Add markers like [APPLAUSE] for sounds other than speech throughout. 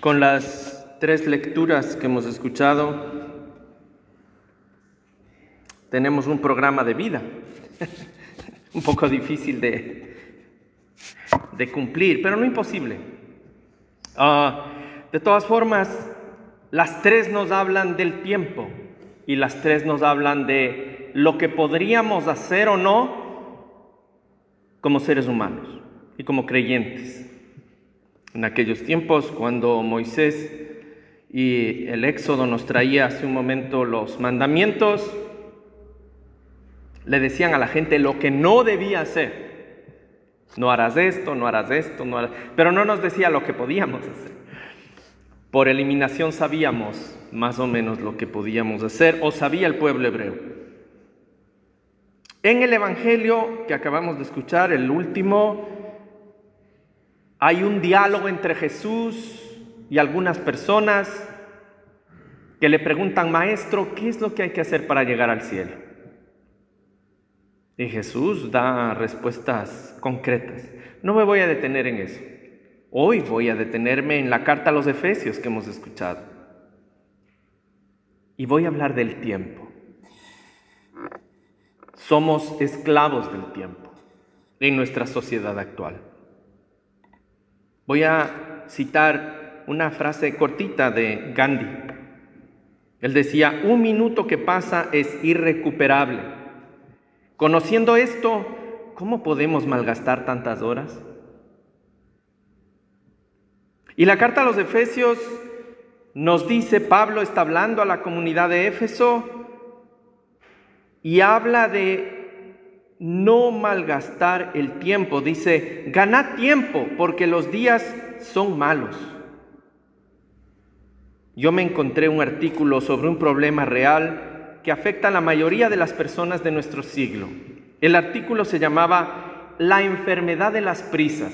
Con las tres lecturas que hemos escuchado, tenemos un programa de vida, [LAUGHS] un poco difícil de, cumplir, pero no imposible. Ah, de todas formas, las tres nos hablan del tiempo y las tres nos hablan de lo que podríamos hacer o no como seres humanos y como creyentes. En aquellos tiempos, cuando Moisés y el Éxodo nos traía hace un momento los mandamientos, le decían a la gente lo que no debía hacer. No harás esto, no harás esto, no pero no nos decía lo que podíamos hacer. Por eliminación sabíamos más o menos lo que podíamos hacer o sabía el pueblo hebreo. En el Evangelio que acabamos de escuchar, el último, hay un diálogo entre Jesús y algunas personas que le preguntan, maestro, ¿qué es lo que hay que hacer para llegar al cielo? Y Jesús da respuestas concretas. No me voy a detener en eso. Hoy voy a detenerme en la carta a los Efesios que hemos escuchado. Y voy a hablar del tiempo. Somos esclavos del tiempo en nuestra sociedad actual. Voy a citar una frase cortita de Gandhi. Él decía, un minuto que pasa es irrecuperable. Conociendo esto, ¿cómo podemos malgastar tantas horas? Y la carta a los Efesios nos dice, Pablo está hablando a la comunidad de Éfeso y habla de no malgastar el tiempo. Dice, ganad tiempo porque los días son malos. Yo me encontré un artículo sobre un problema real que afecta a la mayoría de las personas de nuestro siglo. El artículo se llamaba La enfermedad de las prisas.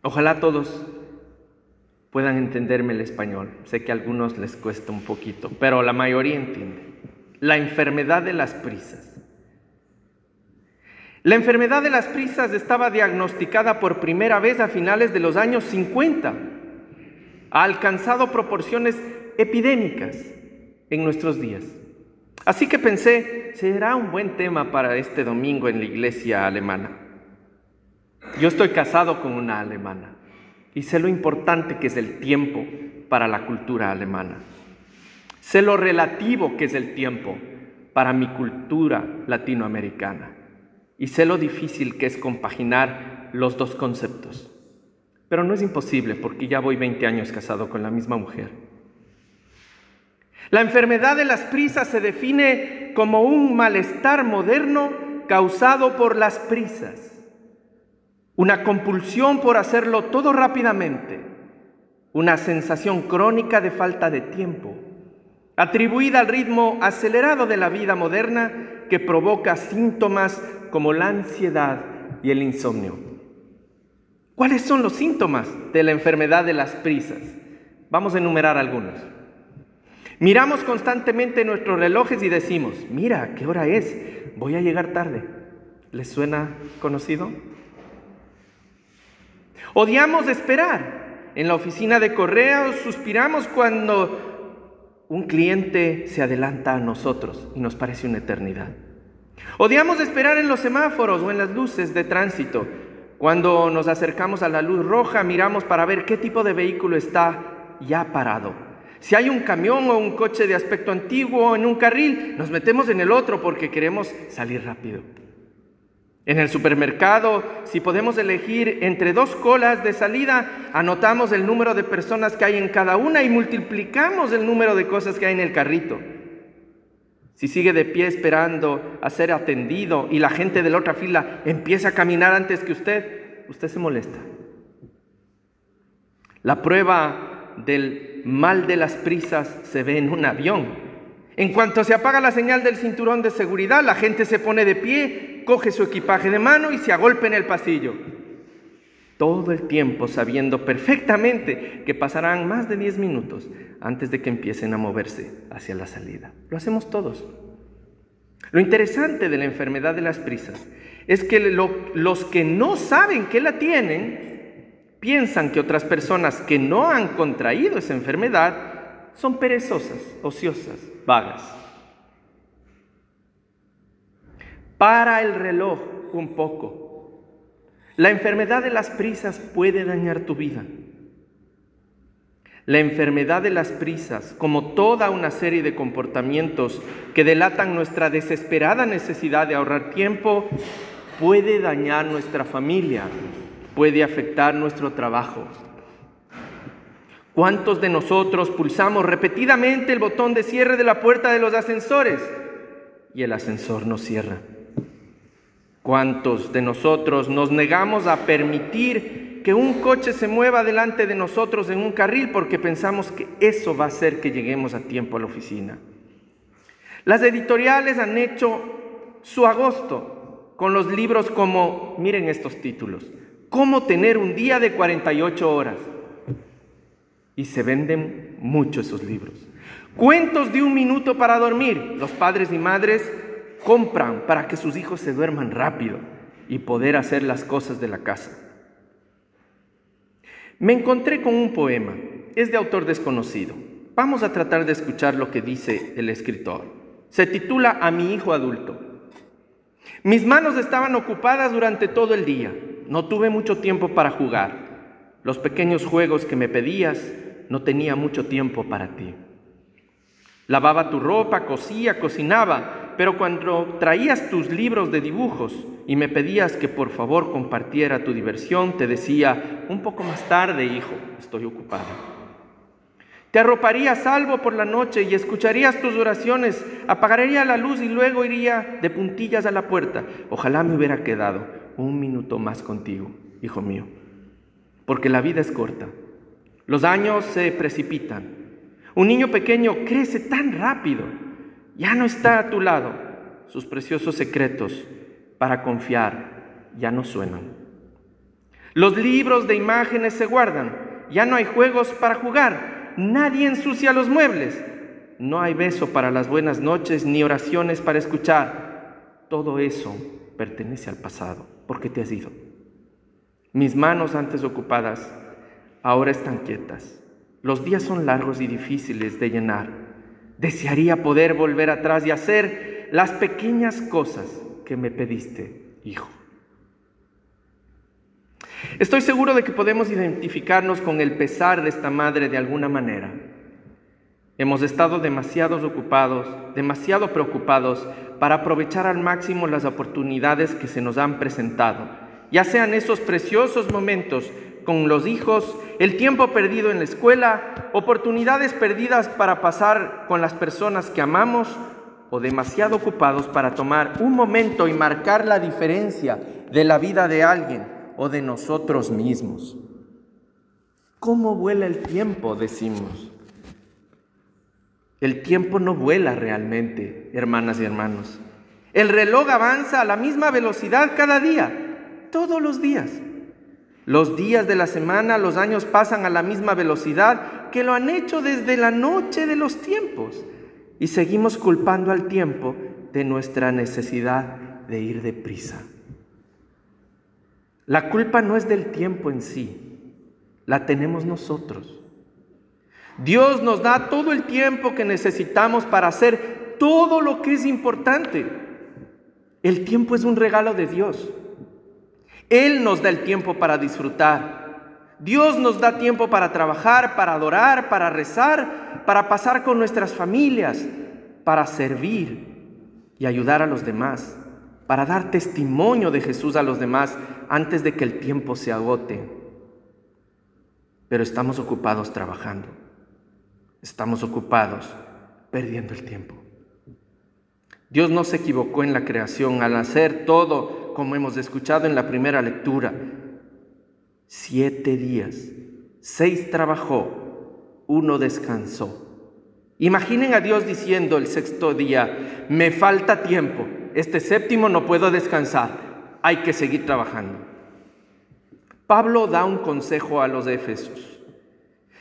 Ojalá todos puedan entenderme el español. Sé que a algunos les cuesta un poquito, pero la mayoría entiende. La enfermedad de las prisas. La enfermedad de las prisas estaba diagnosticada por primera vez a finales de los años 50. Ha alcanzado proporciones epidémicas en nuestros días. Así que pensé, será un buen tema para este domingo en la iglesia alemana. Yo estoy casado con una alemana y sé lo importante que es el tiempo para la cultura alemana. Sé lo relativo que es el tiempo para mi cultura latinoamericana. Y sé lo difícil que es compaginar los dos conceptos. Pero no es imposible porque ya voy 20 años casado con la misma mujer. La enfermedad de las prisas se define como un malestar moderno causado por las prisas. Una compulsión por hacerlo todo rápidamente. Una sensación crónica de falta de tiempo atribuida al ritmo acelerado de la vida moderna que provoca síntomas como la ansiedad y el insomnio. ¿Cuáles son los síntomas de la enfermedad de las prisas? Vamos a enumerar algunos. Miramos constantemente nuestros relojes y decimos, mira, ¿qué hora es? Voy a llegar tarde. ¿Les suena conocido? Odiamos esperar. En la oficina de correos suspiramos cuando un cliente se adelanta a nosotros y nos parece una eternidad. Odiamos esperar en los semáforos o en las luces de tránsito. Cuando nos acercamos a la luz roja, miramos para ver qué tipo de vehículo está ya parado. Si hay un camión o un coche de aspecto antiguo en un carril, nos metemos en el otro porque queremos salir rápido. En el supermercado, si podemos elegir entre dos colas de salida, anotamos el número de personas que hay en cada una y multiplicamos el número de cosas que hay en el carrito. Si sigue de pie esperando a ser atendido y la gente de la otra fila empieza a caminar antes que usted, usted se molesta. La prueba del mal de las prisas se ve en un avión. En cuanto se apaga la señal del cinturón de seguridad, la gente se pone de pie, coge su equipaje de mano y se agolpa en el pasillo. Todo el tiempo sabiendo perfectamente que pasarán más de 10 minutos antes de que empiecen a moverse hacia la salida. Lo hacemos todos. Lo interesante de la enfermedad de las prisas es que los que no saben que la tienen piensan que otras personas que no han contraído esa enfermedad son perezosas, ociosas, vagas. Para el reloj un poco. La enfermedad de las prisas puede dañar tu vida. La enfermedad de las prisas, como toda una serie de comportamientos que delatan nuestra desesperada necesidad de ahorrar tiempo, puede dañar nuestra familia, puede afectar nuestro trabajo. ¿Cuántos de nosotros pulsamos repetidamente el botón de cierre de la puerta de los ascensores y el ascensor no cierra? ¿Cuántos de nosotros nos negamos a permitir que un coche se mueva delante de nosotros en un carril porque pensamos que eso va a hacer que lleguemos a tiempo a la oficina. Las editoriales han hecho su agosto con los libros como, miren estos títulos, ¿Cómo tener un día de 48 horas? Y se venden mucho esos libros. Cuentos de un minuto para dormir. Los padres y madres compran para que sus hijos se duerman rápido y poder hacer las cosas de la casa. Me encontré con un poema, es de autor desconocido. Vamos a tratar de escuchar lo que dice el escritor. Se titula A mi hijo adulto. Mis manos estaban ocupadas durante todo el día. No tuve mucho tiempo para jugar. Los pequeños juegos que me pedías, no tenía mucho tiempo para ti. Lavaba tu ropa, cosía, cocinaba, pero cuando traías tus libros de dibujos y me pedías que por favor compartiera tu diversión, te decía, un poco más tarde, hijo, estoy ocupado. Te arroparía salvo por la noche y escucharías tus oraciones, apagaría la luz y luego iría de puntillas a la puerta. Ojalá me hubiera quedado un minuto más contigo, hijo mío, porque la vida es corta, los años se precipitan un niño pequeño crece tan rápido, ya no está a tu lado. Sus preciosos secretos para confiar ya no suenan. Los libros de imágenes se guardan, ya no hay juegos para jugar, nadie ensucia los muebles, no hay beso para las buenas noches ni oraciones para escuchar. Todo eso pertenece al pasado porque te has ido. Mis manos antes ocupadas ahora están quietas. Los días son largos y difíciles de llenar. Desearía poder volver atrás y hacer las pequeñas cosas que me pediste, hijo. Estoy seguro de que podemos identificarnos con el pesar de esta madre de alguna manera. Hemos estado demasiado ocupados, demasiado preocupados para aprovechar al máximo las oportunidades que se nos han presentado, ya sean esos preciosos momentos con los hijos, el tiempo perdido en la escuela, oportunidades perdidas para pasar con las personas que amamos o demasiado ocupados para tomar un momento y marcar la diferencia de la vida de alguien o de nosotros mismos. ¿Cómo vuela el tiempo? decimos. El tiempo no vuela realmente, hermanas y hermanos. El reloj avanza a la misma velocidad cada día, todos los días. Los días de la semana, los años pasan a la misma velocidad que lo han hecho desde la noche de los tiempos. Y seguimos culpando al tiempo de nuestra necesidad de ir deprisa. La culpa no es del tiempo en sí, la tenemos nosotros. Dios nos da todo el tiempo que necesitamos para hacer todo lo que es importante. El tiempo es un regalo de Dios. Él nos da el tiempo para disfrutar. Dios nos da tiempo para trabajar, para adorar, para rezar, para pasar con nuestras familias, para servir y ayudar a los demás, para dar testimonio de Jesús a los demás antes de que el tiempo se agote. Pero estamos ocupados trabajando. Estamos ocupados perdiendo el tiempo. Dios no se equivocó en la creación al hacer todo como hemos escuchado en la primera lectura. Siete días, seis trabajó, uno descansó. Imaginen a Dios diciendo el sexto día, me falta tiempo, este séptimo no puedo descansar, hay que seguir trabajando. Pablo da un consejo a los Éfesos.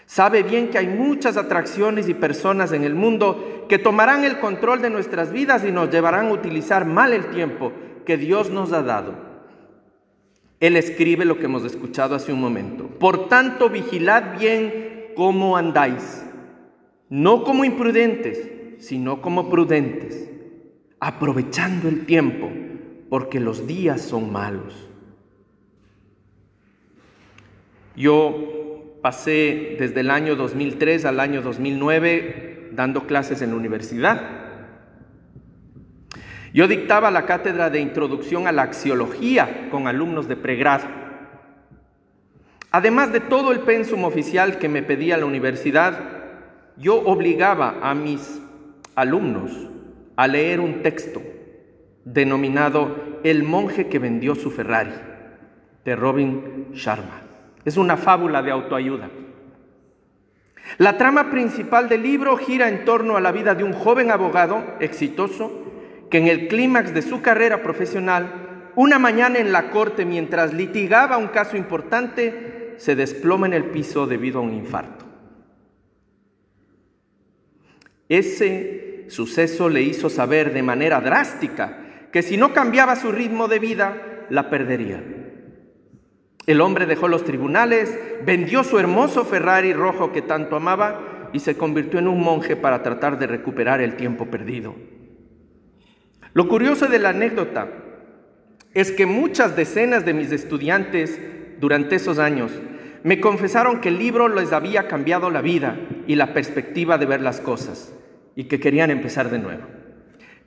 Sabe bien que hay muchas atracciones y personas en el mundo que tomarán el control de nuestras vidas y nos llevarán a utilizar mal el tiempo que Dios nos ha dado. Él escribe lo que hemos escuchado hace un momento. Por tanto, vigilad bien cómo andáis, no como imprudentes, sino como prudentes, aprovechando el tiempo, porque los días son malos. Yo pasé desde el año 2003 al año 2009 dando clases en la universidad. Yo dictaba la cátedra de introducción a la axiología con alumnos de pregrado. Además de todo el pensum oficial que me pedía la universidad, yo obligaba a mis alumnos a leer un texto denominado El monje que vendió su Ferrari, de Robin Sharma. Es una fábula de autoayuda. La trama principal del libro gira en torno a la vida de un joven abogado exitoso que en el clímax de su carrera profesional, una mañana en la corte mientras litigaba un caso importante, se desploma en el piso debido a un infarto. Ese suceso le hizo saber de manera drástica que si no cambiaba su ritmo de vida, la perdería. El hombre dejó los tribunales, vendió su hermoso Ferrari rojo que tanto amaba y se convirtió en un monje para tratar de recuperar el tiempo perdido. Lo curioso de la anécdota es que muchas decenas de mis estudiantes durante esos años me confesaron que el libro les había cambiado la vida y la perspectiva de ver las cosas y que querían empezar de nuevo.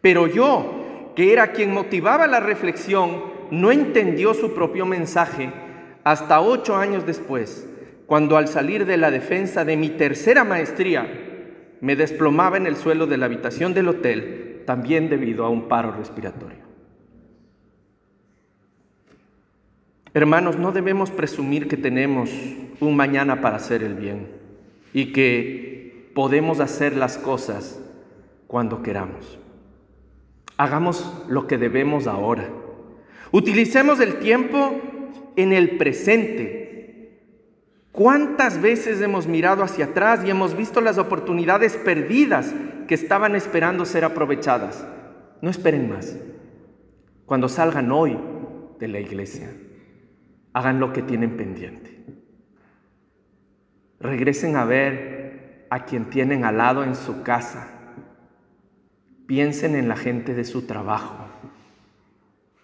Pero yo, que era quien motivaba la reflexión, no entendió su propio mensaje hasta ocho años después, cuando al salir de la defensa de mi tercera maestría, me desplomaba en el suelo de la habitación del hotel también debido a un paro respiratorio. Hermanos, no debemos presumir que tenemos un mañana para hacer el bien y que podemos hacer las cosas cuando queramos. Hagamos lo que debemos ahora. Utilicemos el tiempo en el presente ¿Cuántas veces hemos mirado hacia atrás y hemos visto las oportunidades perdidas que estaban esperando ser aprovechadas? No esperen más. Cuando salgan hoy de la iglesia, hagan lo que tienen pendiente. Regresen a ver a quien tienen al lado en su casa. Piensen en la gente de su trabajo.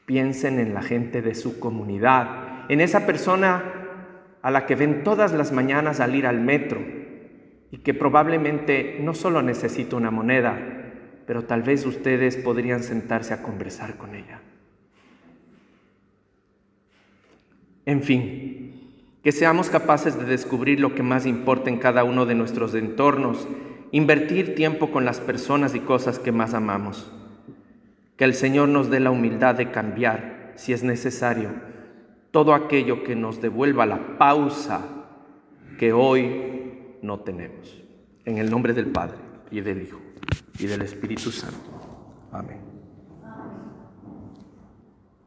Piensen en la gente de su comunidad, en esa persona a la que ven todas las mañanas al ir al metro y que probablemente no solo necesita una moneda, pero tal vez ustedes podrían sentarse a conversar con ella. En fin, que seamos capaces de descubrir lo que más importa en cada uno de nuestros entornos, invertir tiempo con las personas y cosas que más amamos. Que el Señor nos dé la humildad de cambiar, si es necesario, todo aquello que nos devuelva la pausa que hoy no tenemos. En el nombre del Padre y del Hijo y del Espíritu Santo. Amén.